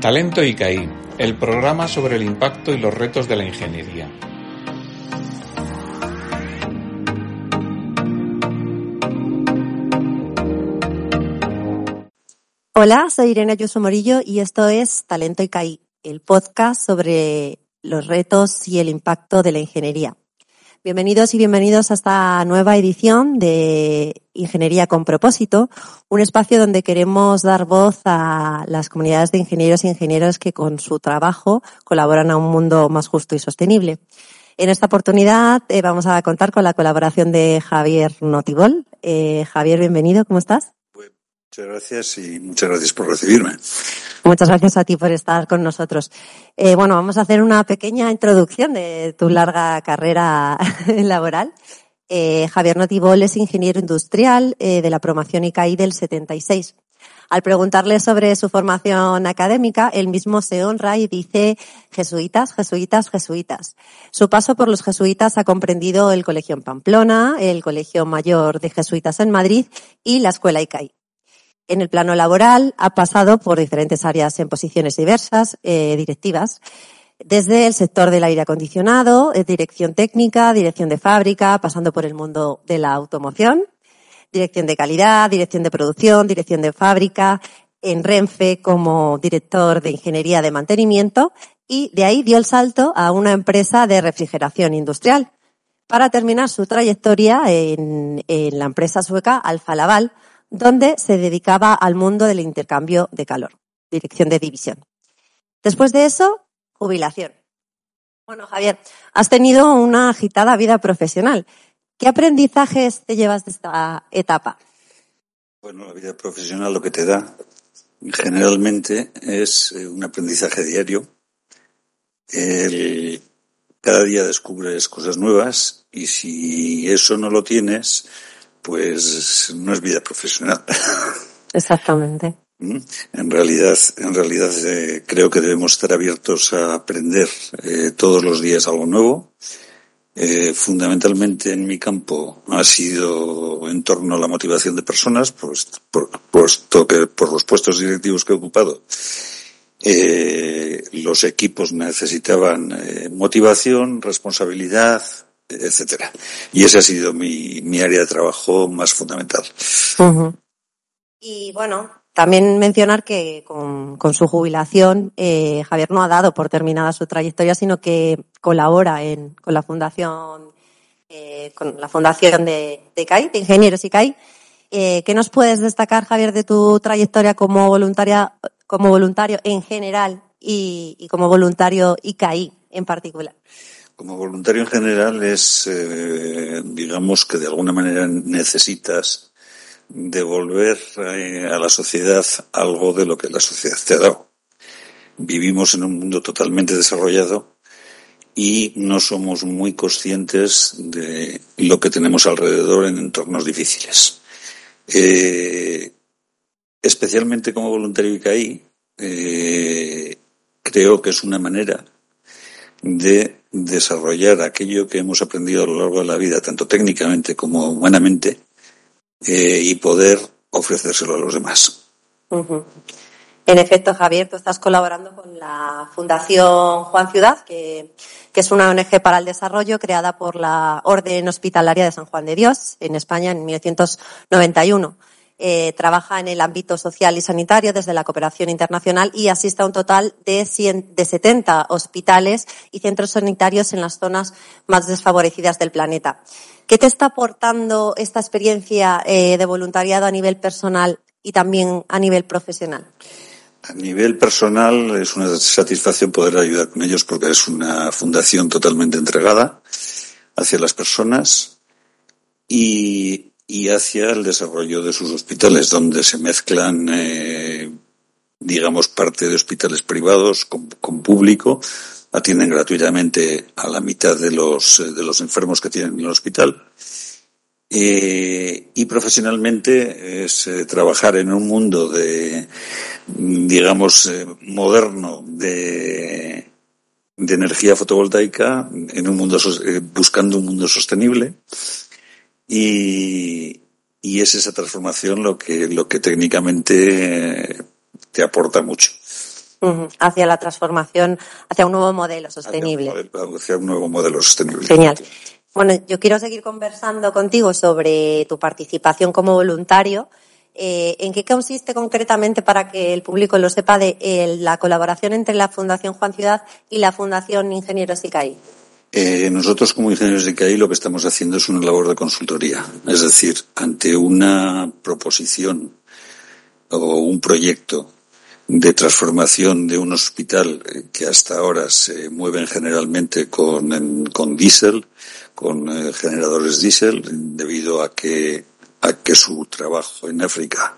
Talento ICAI, el programa sobre el impacto y los retos de la ingeniería. Hola, soy Irene Ayuso Morillo y esto es Talento ICAI, el podcast sobre los retos y el impacto de la ingeniería. Bienvenidos y bienvenidos a esta nueva edición de Ingeniería con propósito, un espacio donde queremos dar voz a las comunidades de ingenieros e ingenieros que con su trabajo colaboran a un mundo más justo y sostenible. En esta oportunidad eh, vamos a contar con la colaboración de Javier Notibol. Eh, Javier, bienvenido, ¿cómo estás? Muchas gracias y muchas gracias por recibirme. Muchas gracias a ti por estar con nosotros. Eh, bueno, vamos a hacer una pequeña introducción de tu larga carrera laboral. Eh, Javier Notibol es ingeniero industrial eh, de la promoción ICAI del 76. Al preguntarle sobre su formación académica, él mismo se honra y dice jesuitas, jesuitas, jesuitas. Su paso por los jesuitas ha comprendido el Colegio en Pamplona, el Colegio Mayor de Jesuitas en Madrid y la Escuela ICAI. En el plano laboral ha pasado por diferentes áreas en posiciones diversas, eh, directivas, desde el sector del aire acondicionado, eh, dirección técnica, dirección de fábrica, pasando por el mundo de la automoción, dirección de calidad, dirección de producción, dirección de fábrica, en Renfe como director de ingeniería de mantenimiento y de ahí dio el salto a una empresa de refrigeración industrial para terminar su trayectoria en, en la empresa sueca Alfa Laval, donde se dedicaba al mundo del intercambio de calor, dirección de división. Después de eso, jubilación. Bueno, Javier, has tenido una agitada vida profesional. ¿Qué aprendizajes te llevas de esta etapa? Bueno, la vida profesional lo que te da generalmente es eh, un aprendizaje diario. cada día descubres cosas nuevas y si eso no lo tienes, pues no es vida profesional. Exactamente. ¿Mm? En realidad, en realidad eh, creo que debemos estar abiertos a aprender eh, todos los días algo nuevo. Eh, fundamentalmente en mi campo ha sido en torno a la motivación de personas, pues, por, puesto que por los puestos directivos que he ocupado, los equipos necesitaban motivación, responsabilidad, etcétera. Y ese ha sido mi, mi área de trabajo más fundamental. Y bueno, también mencionar que con, con su jubilación, eh, Javier no ha dado por terminada su trayectoria, sino que colabora en, con la fundación, eh, con la fundación de, de CAI, de Ingenieros ICAI. Eh, ¿Qué nos puedes destacar, Javier, de tu trayectoria como voluntaria, como voluntario en general y, y como voluntario ICAI en particular? Como voluntario en general es, eh, digamos que de alguna manera necesitas devolver eh, a la sociedad algo de lo que la sociedad te ha dado. Vivimos en un mundo totalmente desarrollado y no somos muy conscientes de lo que tenemos alrededor en entornos difíciles. Eh, especialmente como voluntario ICAI, creo que es una manera de desarrollar aquello que hemos aprendido a lo largo de la vida, tanto técnicamente como humanamente, eh, y poder ofrecérselo a los demás. En efecto, Javier, tú estás colaborando con la Fundación Juan Ciudad, que, que, es una ONG para el desarrollo creada por la Orden Hospitalaria de San Juan de Dios en España en 1991 eh, trabaja en el ámbito social y sanitario desde la cooperación internacional y asiste a un total de, 100, de 70 hospitales y centros sanitarios en las zonas más desfavorecidas del planeta. ¿Qué te está aportando esta experiencia eh, de voluntariado a nivel personal y también a nivel profesional? A nivel personal es una satisfacción poder ayudar con ellos porque es una fundación totalmente entregada hacia las personas y y hacia el desarrollo de sus hospitales, donde se mezclan, eh, digamos, parte de hospitales privados con, público, atienden gratuitamente a la mitad de los, eh, de los enfermos que tienen en el hospital. Eh, y profesionalmente es trabajar en un mundo de, digamos, moderno de, de energía fotovoltaica, en un mundo, buscando un mundo sostenible y, y es esa transformación lo que, lo que técnicamente te aporta mucho. Hacia la transformación, hacia un nuevo modelo sostenible. Hacia un nuevo modelo sostenible. Genial. Bueno, yo quiero seguir conversando contigo sobre tu participación como voluntario. Eh, ¿En qué consiste concretamente, para que el público lo sepa, de la colaboración entre la Fundación Juan Ciudad y la Fundación Ingenieros ICAI? Eh, nosotros como ingenieros de ICAI lo que estamos haciendo es una labor de consultoría. Es decir, ante una proposición o un proyecto de transformación de un hospital eh, que hasta ahora se mueven generalmente con, con diésel, con eh, generadores diésel, debido a que, a que su trabajo en África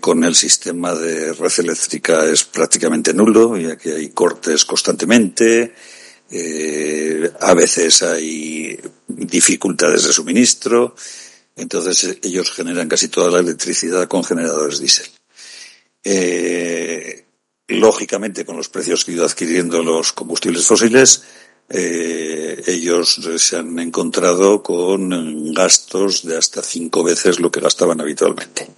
con el sistema de red eléctrica es prácticamente nulo, ya que hay cortes constantemente, a veces hay dificultades de suministro, entonces ellos generan casi toda la electricidad con generadores diésel. Eh, lógicamente, con los precios que han ido adquiriendo los combustibles fósiles, eh, ellos se han encontrado con gastos de hasta cinco veces lo que gastaban habitualmente.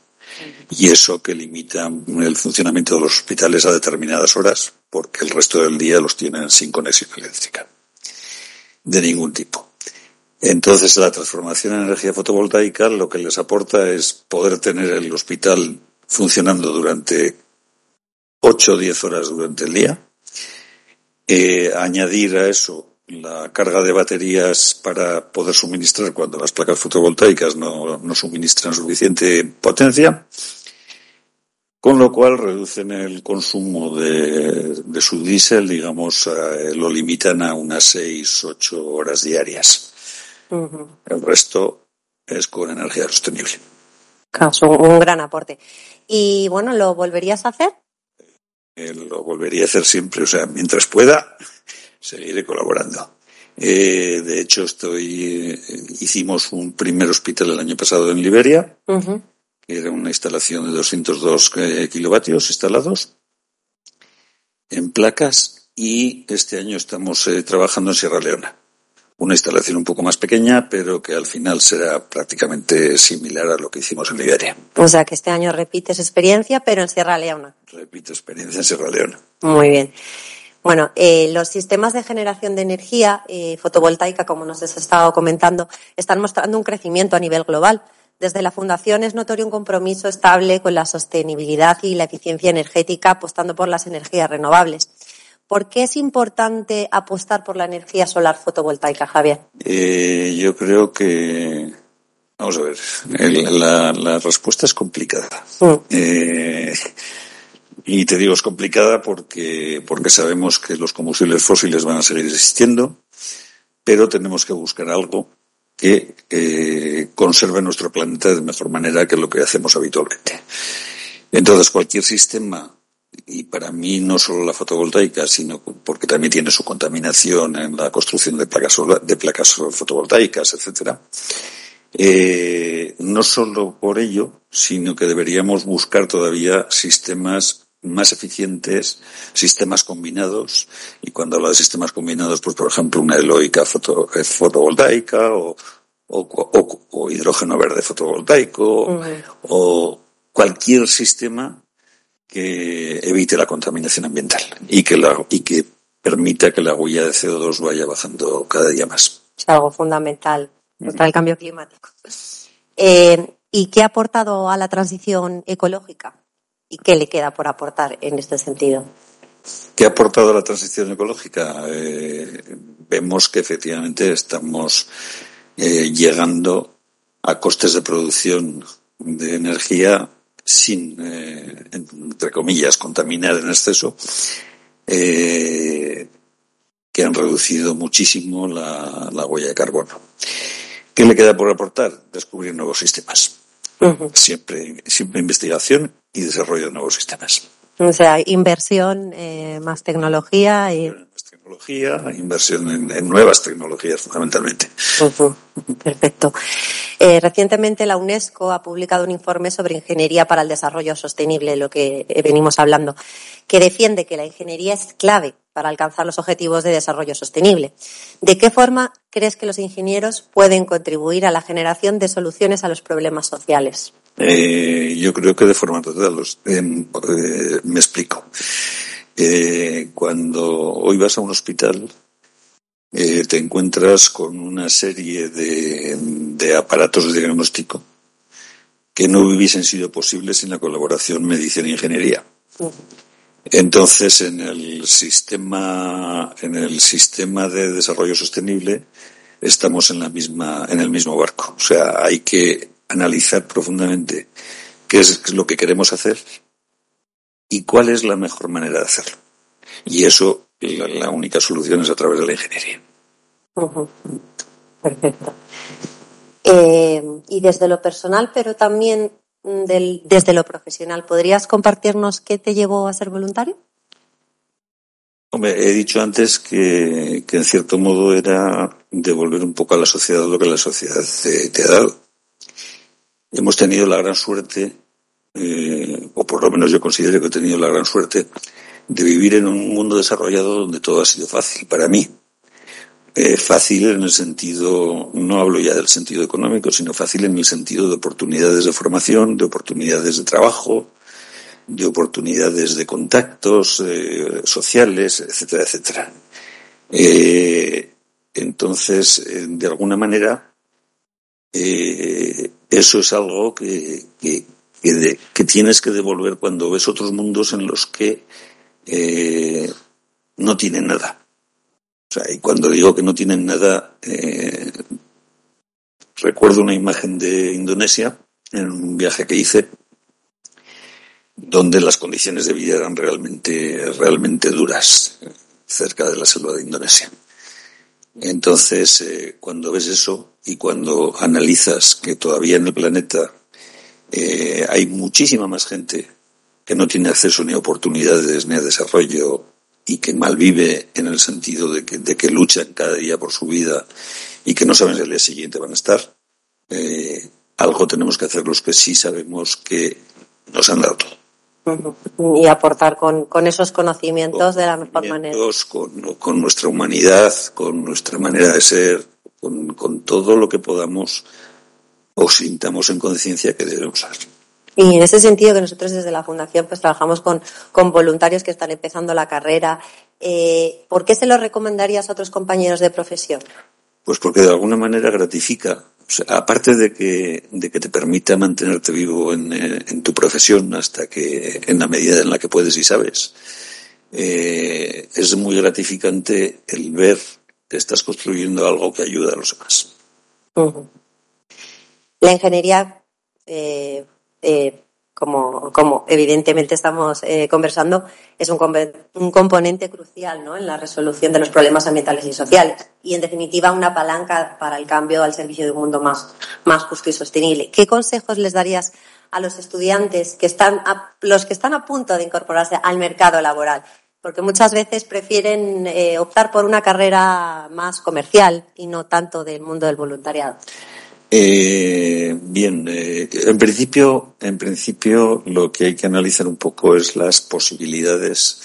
Y eso que limita el funcionamiento de los hospitales a determinadas horas, porque el resto del día los tienen sin conexión eléctrica. De ningún tipo. Entonces, la transformación en energía fotovoltaica lo que les aporta es poder tener el hospital funcionando durante 8 o 10 horas durante el día. Eh, añadir a eso la carga de baterías para poder suministrar cuando las placas fotovoltaicas no, no suministran suficiente potencia, con lo cual reducen el consumo de, de su diésel, digamos, eh, lo limitan a unas 6, 8 horas diarias. El resto es con energía sostenible. Claro, un gran aporte. Y bueno, ¿lo volverías a hacer? Eh, lo volvería a hacer siempre, o sea, mientras pueda, seguiré colaborando. Eh, de hecho, estoy, eh, hicimos un primer hospital el año pasado en Liberia, que era una instalación de 202 kilovatios instalados en placas, y este año estamos trabajando en Sierra Leona una instalación un poco más pequeña, pero que al final será prácticamente similar a lo que hicimos en Liberia. O sea que este año repites experiencia, pero en Sierra Leona. Repito experiencia en Sierra Leona. Muy bien. Bueno, eh, los sistemas de generación de energía eh, fotovoltaica, como nos has estado comentando, están mostrando un crecimiento a nivel global. Desde la Fundación es notorio un compromiso estable con la sostenibilidad y la eficiencia energética, apostando por las energías renovables. ¿Por qué es importante apostar por la energía solar fotovoltaica, Javier? Eh, yo creo que, vamos a ver, la, respuesta es complicada. Mm. Eh, y te digo, es complicada porque, porque sabemos que los combustibles fósiles van a seguir existiendo, pero tenemos que buscar algo que eh, conserve nuestro planeta de mejor manera que lo que hacemos habitualmente. Entonces, cualquier sistema y para mí no solo la fotovoltaica, sino porque también tiene su contaminación en la construcción de placas, de placas fotovoltaicas, etcétera. Eh, no solo por ello, sino que deberíamos buscar todavía sistemas más eficientes, sistemas combinados, y cuando hablo de sistemas combinados, pues por ejemplo una eloica eh, fotovoltaica o, o, hidrógeno verde fotovoltaico o cualquier sistema que evite la contaminación ambiental y que, la, y que permita que la huella de CO2 vaya bajando cada día más. Es algo fundamental contra el cambio climático. Eh, ¿Y qué ha aportado a la transición ecológica? ¿Y qué le queda por aportar en este sentido? ¿Qué ha aportado la transición ecológica? Eh, vemos que efectivamente estamos eh, llegando a costes de producción de energía sin, eh, entre comillas, contaminar en exceso, que han reducido muchísimo la, huella de carbono. ¿Qué le queda por aportar? Descubrir nuevos sistemas. Siempre, siempre investigación y desarrollo de nuevos sistemas. O sea, inversión, eh, más tecnología y tecnología, inversión en, nuevas tecnologías fundamentalmente. Perfecto. Eh, recientemente la UNESCO ha publicado un informe sobre ingeniería para el desarrollo sostenible, lo que venimos hablando, que defiende que la ingeniería es clave para alcanzar los objetivos de desarrollo sostenible. ¿De qué forma crees que los ingenieros pueden contribuir a la generación de soluciones a los problemas sociales? Eh, yo creo que de forma total. Eh, me explico. cuando hoy vas a un hospital, te encuentras con una serie de, de aparatos de diagnóstico que no hubiesen sido posibles sin la colaboración medicina-ingeniería. e Entonces, en el sistema, en el sistema de desarrollo sostenible, estamos en la misma, en el mismo barco. O sea, hay que analizar profundamente qué es lo que queremos hacer y cuál es la mejor manera de hacerlo. Y eso, la, única solución es a través de la ingeniería. Perfecto. Eh, y desde lo personal, pero también del, desde lo profesional, ¿podrías compartirnos qué te llevó a ser voluntario? Hombre, he dicho antes que, en cierto modo era devolver un poco a la sociedad lo que la sociedad te, ha dado. Hemos tenido la gran suerte, eh, o por lo menos yo considero que he tenido la gran suerte, de vivir en un mundo desarrollado donde todo ha sido fácil para mí. Eh, fácil en el sentido, no hablo ya del sentido económico, sino fácil en el sentido de oportunidades de formación, de oportunidades de trabajo, de oportunidades de contactos eh, sociales, etcétera, etcétera. Entonces, de alguna manera, eso es algo que, que, tienes que devolver cuando ves otros mundos en los que no tienen nada. O sea, y cuando digo que no tienen nada, recuerdo una imagen de Indonesia en un viaje que hice donde las condiciones de vida eran realmente, realmente duras, cerca de la selva de Indonesia. Entonces, eh, cuando ves eso y cuando analizas que todavía en el planeta eh, hay muchísima más gente que no tiene acceso ni a oportunidades ni a desarrollo y que malvive en el sentido de que, de que luchan cada día por su vida y que no saben si el día siguiente van a estar, eh, algo tenemos que hacer los que sí sabemos que nos han dado todo y aportar con, con esos conocimientos de la mejor manera. Con, con, nuestra humanidad, con nuestra manera de ser, con, con todo lo que podamos o sintamos en conciencia que debemos hacer. Y en ese sentido que nosotros desde la Fundación pues trabajamos con, con voluntarios que están empezando la carrera, eh, ¿por qué se lo recomendarías a otros compañeros de profesión? Pues porque de alguna manera gratifica aparte de que, de que te permita mantenerte vivo en, eh, en, tu profesión hasta que, en la medida en la que puedes y sabes, eh, es muy gratificante el ver que estás construyendo algo que ayuda a los demás. La ingeniería eh, eh como, como evidentemente estamos eh, conversando, es un, un, componente crucial ¿no? en la resolución de los problemas ambientales y sociales y, en definitiva, una palanca para el cambio al servicio de un mundo más, más justo y sostenible. ¿Qué consejos les darías a los estudiantes que están a, los que están a punto de incorporarse al mercado laboral? Porque muchas veces prefieren eh, optar por una carrera más comercial y no tanto del mundo del voluntariado. Eh, bien, eh, en principio, en principio lo que hay que analizar un poco es las posibilidades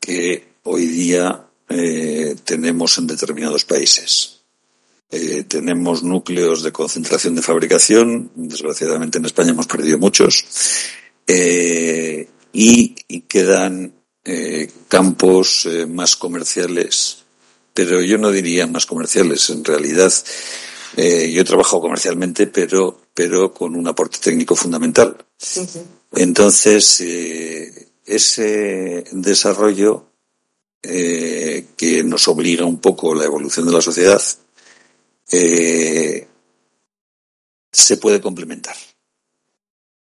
que hoy día eh, tenemos en determinados países. Eh, tenemos núcleos de concentración de fabricación, desgraciadamente en España hemos perdido muchos, y, y, quedan campos más comerciales, pero yo no diría más comerciales, en realidad eh, yo he trabajado comercialmente, pero, pero con un aporte técnico fundamental. Entonces, eh, ese desarrollo eh, que nos obliga un poco a la evolución de la sociedad se puede complementar.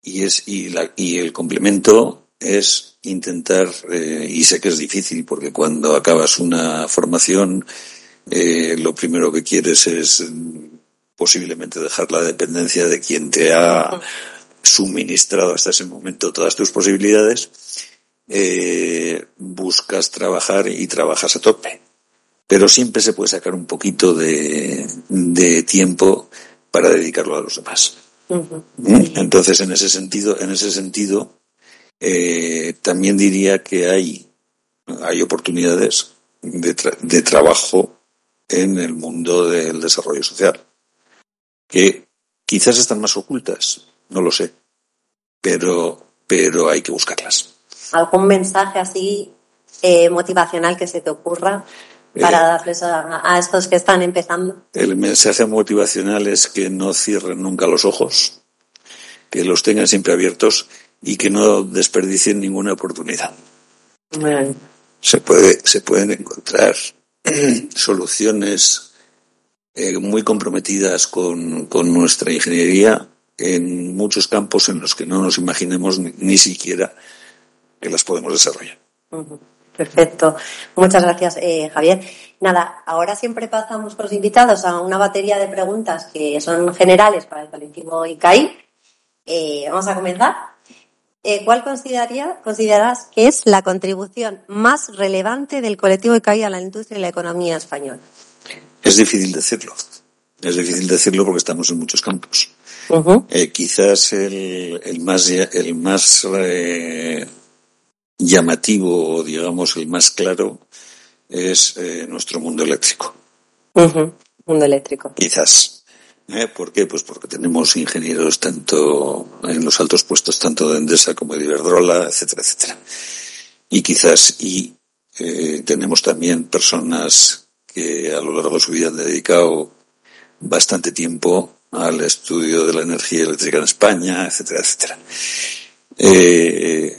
Y, es, y, la, y el complemento es intentar, y sé que es difícil porque cuando acabas una formación, lo primero que quieres es posiblemente dejar la dependencia de quien te ha suministrado hasta ese momento todas tus posibilidades, eh, buscas trabajar y trabajas a tope. Pero siempre se puede sacar un poquito de, de tiempo para dedicarlo a los demás. ¿Mm? Entonces, en ese sentido, en ese sentido, eh, también diría que hay, hay oportunidades de, de trabajo en el mundo del desarrollo social que quizás están más ocultas, no lo sé, pero, pero hay que buscarlas. ¿Algún mensaje así eh, motivacional que se te ocurra para Eh. darles a, a estos que están empezando? El mensaje motivacional es que no cierren nunca los ojos, que los tengan siempre abiertos y que no desperdicien ninguna oportunidad. Bueno, Se puede, se pueden encontrar soluciones eh, muy comprometidas con, con nuestra ingeniería en muchos campos en los que no nos imaginemos ni, siquiera que las podemos desarrollar. Perfecto. Muchas gracias, eh, Javier. Nada, ahora siempre pasamos con los invitados a una batería de preguntas que son generales para el colectivo ICAI. Eh, vamos a comenzar. ¿Cuál consideraría, consideras que es la contribución más relevante del colectivo ICAI a la industria y la economía española? Es difícil decirlo. Es difícil decirlo porque estamos en muchos campos. Eh, quizás el, el más, el más eh, llamativo, o digamos, el más claro, es eh, nuestro mundo eléctrico. Mundo eléctrico. Quizás. ¿Eh? ¿Por qué? Pues porque tenemos ingenieros tanto en los altos puestos, tanto de Endesa como de Iberdrola, etcétera, etcétera. Y quizás, y eh, tenemos también personas que a lo largo de su vida han dedicado bastante tiempo al estudio de la energía eléctrica en España, etcétera, etcétera. Eh,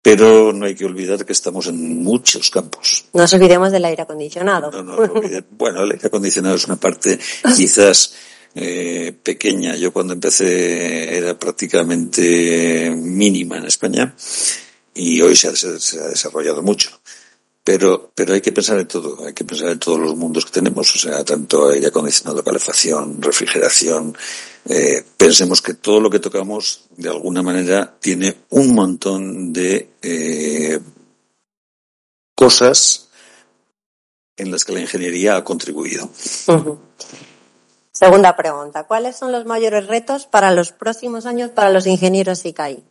pero no hay que olvidar que estamos en muchos campos. No nos olvidemos del aire acondicionado. No, no, no olvide- bueno, el aire acondicionado es una parte quizás eh, pequeña. Yo cuando empecé era prácticamente mínima en España y hoy se ha, se ha desarrollado mucho. Pero, pero hay que pensar en todo, hay que pensar en todos los mundos que tenemos, o sea, tanto aire acondicionado, calefacción, refrigeración. Eh, pensemos que todo lo que tocamos, de alguna manera, tiene un montón de eh, cosas en las que la ingeniería ha contribuido. Segunda pregunta. ¿Cuáles son los mayores retos para los próximos años para los ingenieros ICAI?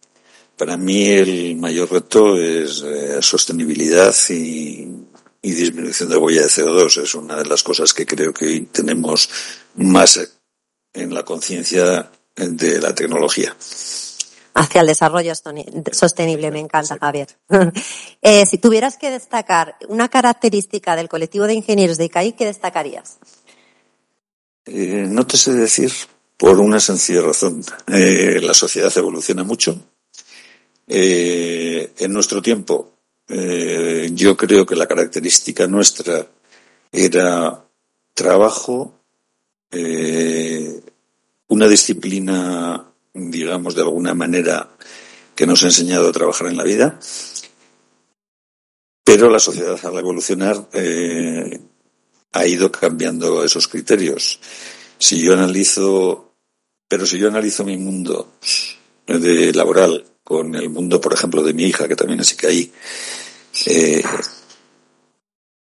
Para mí el mayor reto es eh, sostenibilidad y, y disminución de huella de CO2. Es una de las cosas que creo que hoy tenemos más en la conciencia de la tecnología. Hacia el desarrollo sosteni- sostenible, me encanta, Javier. Eh, si tuvieras que destacar una característica del colectivo de ingenieros de ICAI, ¿qué destacarías? Eh, no te sé decir por una sencilla razón. Eh, la sociedad evoluciona mucho. Eh, en nuestro tiempo, eh, yo creo que la característica nuestra era trabajo, eh, una disciplina, digamos, de alguna manera que nos ha enseñado a trabajar en la vida. Pero la sociedad al evolucionar ha ido cambiando esos criterios. Si yo analizo, pero si yo analizo mi mundo de laboral con el mundo, por ejemplo, de mi hija, que también es ICAI, eh,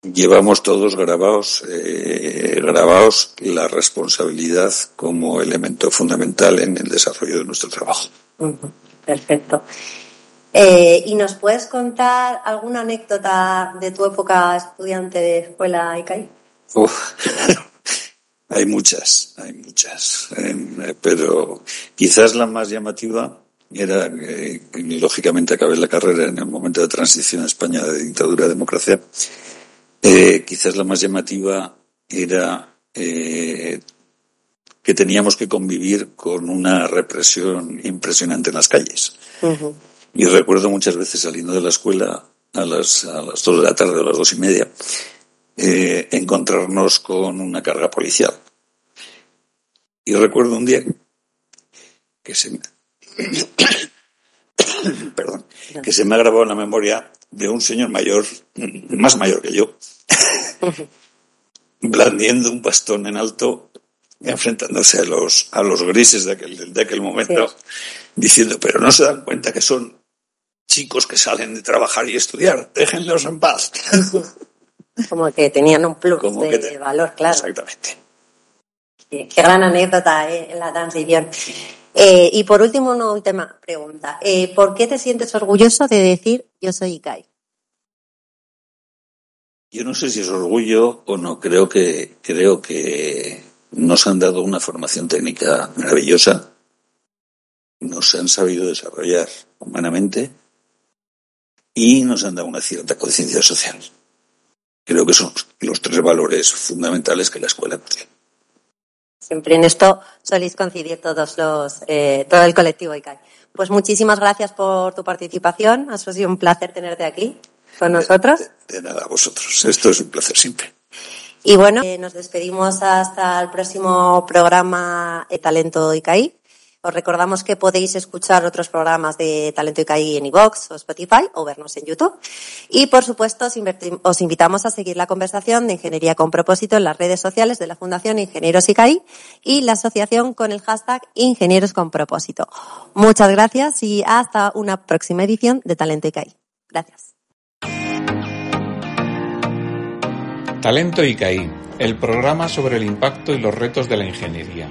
llevamos todos grabados, eh, grabados la responsabilidad como elemento fundamental en el desarrollo de nuestro trabajo. Perfecto. Eh, ¿Y nos puedes contar alguna anécdota de tu época estudiante de escuela ICAI? Uf. hay muchas, hay muchas, eh, pero quizás la más llamativa era eh, lógicamente acabé la carrera en el momento de transición a España de dictadura a democracia. Eh, quizás la más llamativa era eh, que teníamos que convivir con una represión impresionante en las calles. Ujú. Y recuerdo muchas veces saliendo de la escuela a las, a las dos de la tarde o a las dos y media, eh, encontrarnos con una carga policial. Y recuerdo un día que se me, perdón, que se me ha grabado en la memoria de un señor mayor, más mayor que yo, blandiendo un bastón en alto, enfrentándose a los, a los grises de aquel, de aquel momento, Sí. diciendo, pero no se dan cuenta que son chicos que salen de trabajar y estudiar, déjenlos en paz. Como que tenían un plus Como de te- valor, claro. Exactamente. Qué, qué gran anécdota eh, en la transición. Eh, y por último, una última pregunta. Eh, ¿Por qué te sientes orgulloso de decir yo soy ICAI? Yo no sé si es orgullo o no, creo que, creo que nos han dado una formación técnica maravillosa. nos han sabido desarrollar humanamente y nos han dado una cierta conciencia social. Creo que son los tres valores fundamentales que la escuela tiene. Siempre en esto soléis coincidir todos los, eh, todo el colectivo ICAI. Pues muchísimas gracias por tu participación. Ha sido un placer tenerte aquí con nosotros. De, de nada, vosotros. Esto es un placer siempre. Y bueno, eh, nos despedimos hasta el próximo programa de Talento ICAI. Os recordamos que podéis escuchar otros programas de Talento ICAI en iVoox o Spotify o vernos en YouTube. Y por supuesto, os invitamos a seguir la conversación de Ingeniería con propósito en las redes sociales de la Fundación Ingenieros ICAI y la asociación con el hashtag Ingenieros con propósito. Muchas gracias y hasta una próxima edición de Talento ICAI. Gracias. Talento ICAI, el programa sobre el impacto y los retos de la ingeniería